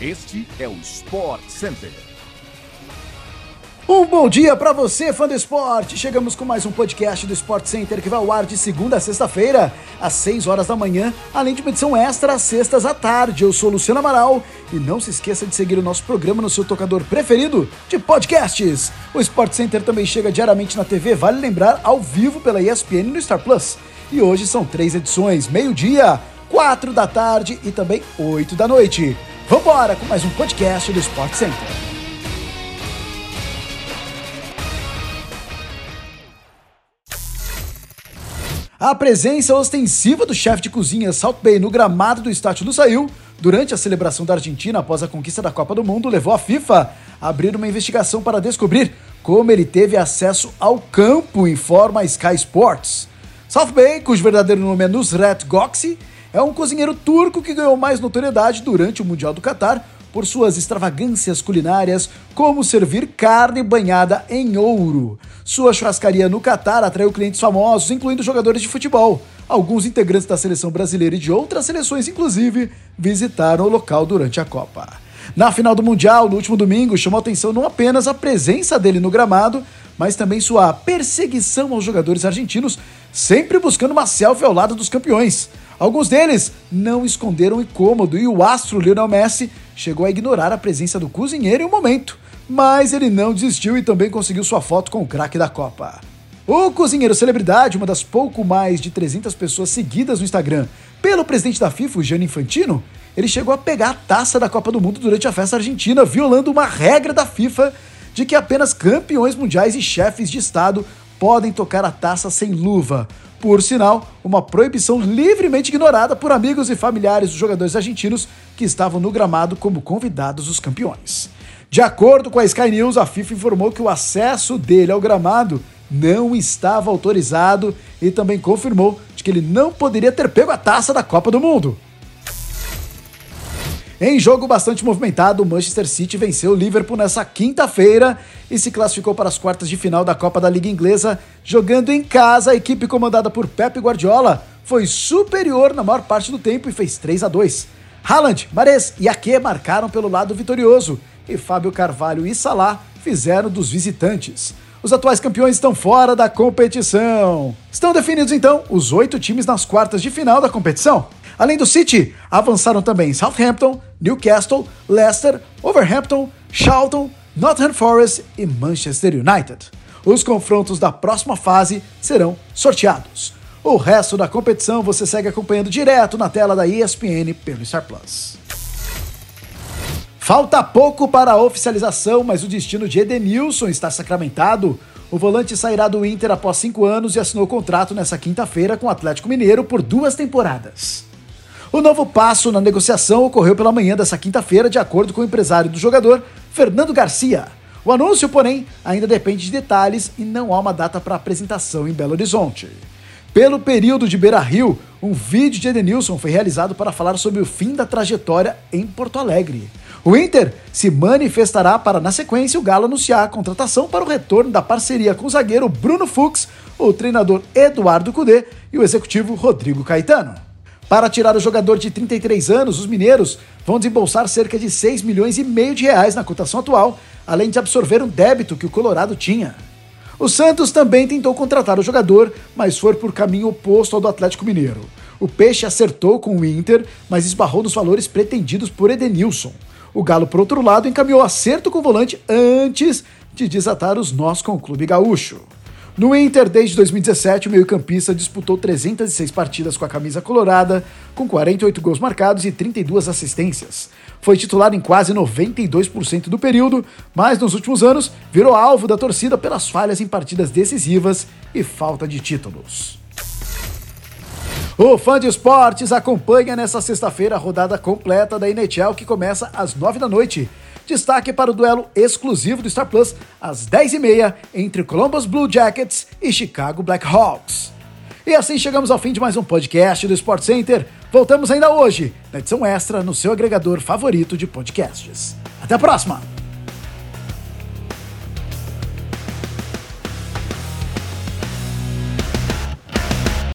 Este é o Sport Center. Um bom dia para você, fã do esporte! Chegamos com mais um podcast do Sport Center que vai ao ar de segunda a sexta-feira, às 6 horas da manhã, além de uma edição extra às sextas à tarde. Eu sou Luciano Amaral e não se esqueça de seguir o nosso programa no seu tocador preferido de podcasts. O Sport Center também chega diariamente na TV, vale lembrar, ao vivo pela ESPN no Star Plus. E hoje são três edições: meio-dia, 4 da tarde e também 8 da noite. Vambora com mais um podcast do Sport Center. A presença ostensiva do chefe de cozinha Salt Bay no gramado do estádio do Saiu durante a celebração da Argentina após a conquista da Copa do Mundo levou a FIFA a abrir uma investigação para descobrir como ele teve acesso ao campo, informa Sky Sports. South Bay, cujo verdadeiro nome é Nusret Goksi, é um cozinheiro turco que ganhou mais notoriedade durante o Mundial do Catar por suas extravagâncias culinárias, como servir carne banhada em ouro. Sua churrascaria no Catar atraiu clientes famosos, incluindo jogadores de futebol. Alguns integrantes da seleção brasileira e de outras seleções, inclusive, visitaram o local durante a Copa. Na final do Mundial, no último domingo, chamou atenção não apenas a presença dele no gramado, mas também sua perseguição aos jogadores argentinos, sempre buscando uma selfie ao lado dos campeões. Alguns deles não esconderam o incômodo e o astro Lionel Messi chegou a ignorar a presença do cozinheiro em um momento, mas ele não desistiu e também conseguiu sua foto com o craque da Copa. O cozinheiro celebridade, uma das pouco mais de 300 pessoas seguidas no Instagram pelo presidente da FIFA, Gianni Infantino, ele chegou a pegar a taça da Copa do Mundo durante a festa argentina, violando uma regra da FIFA de que apenas campeões mundiais e chefes de Estado podem tocar a taça sem luva. Por sinal, uma proibição livremente ignorada por amigos e familiares dos jogadores argentinos que estavam no gramado como convidados dos campeões. De acordo com a Sky News, a FIFA informou que o acesso dele ao gramado não estava autorizado e também confirmou de que ele não poderia ter pego a taça da Copa do Mundo. Em jogo bastante movimentado, o Manchester City venceu o Liverpool nessa quinta-feira e se classificou para as quartas de final da Copa da Liga Inglesa. Jogando em casa, a equipe comandada por Pep Guardiola foi superior na maior parte do tempo e fez 3 a 2. Haaland, Mares e Ake marcaram pelo lado vitorioso e Fábio Carvalho e Salah fizeram dos visitantes. Os atuais campeões estão fora da competição. Estão definidos então os oito times nas quartas de final da competição. Além do City, avançaram também Southampton, Newcastle, Leicester, Overhampton, Charlton, Nottingham Forest e Manchester United. Os confrontos da próxima fase serão sorteados. O resto da competição você segue acompanhando direto na tela da ESPN pelo Star Plus. Falta pouco para a oficialização, mas o destino de Edenilson está sacramentado. O volante sairá do Inter após cinco anos e assinou contrato nessa quinta-feira com o Atlético Mineiro por duas temporadas. O novo passo na negociação ocorreu pela manhã dessa quinta-feira, de acordo com o empresário do jogador, Fernando Garcia. O anúncio, porém, ainda depende de detalhes e não há uma data para apresentação em Belo Horizonte. Pelo período de Beira Rio, um vídeo de Edenilson foi realizado para falar sobre o fim da trajetória em Porto Alegre. O Inter se manifestará para, na sequência, o Galo anunciar a contratação para o retorno da parceria com o zagueiro Bruno Fux, o treinador Eduardo Cudê e o executivo Rodrigo Caetano. Para tirar o jogador de 33 anos, os mineiros vão desembolsar cerca de 6 milhões e meio de reais na cotação atual, além de absorver um débito que o Colorado tinha. O Santos também tentou contratar o jogador, mas foi por caminho oposto ao do Atlético Mineiro. O Peixe acertou com o Inter, mas esbarrou nos valores pretendidos por Edenilson. O Galo, por outro lado, encaminhou acerto com o volante antes de desatar os nós com o clube gaúcho. No Inter, desde 2017, o meio-campista disputou 306 partidas com a camisa colorada, com 48 gols marcados e 32 assistências. Foi titular em quase 92% do período, mas nos últimos anos virou alvo da torcida pelas falhas em partidas decisivas e falta de títulos. O fã de esportes acompanha nesta sexta-feira a rodada completa da NHL que começa às 9 da noite. Destaque para o duelo exclusivo do Star Plus às 10h30 entre Columbus Blue Jackets e Chicago Blackhawks. E assim chegamos ao fim de mais um podcast do Sport Center. Voltamos ainda hoje, na edição extra, no seu agregador favorito de podcasts. Até a próxima!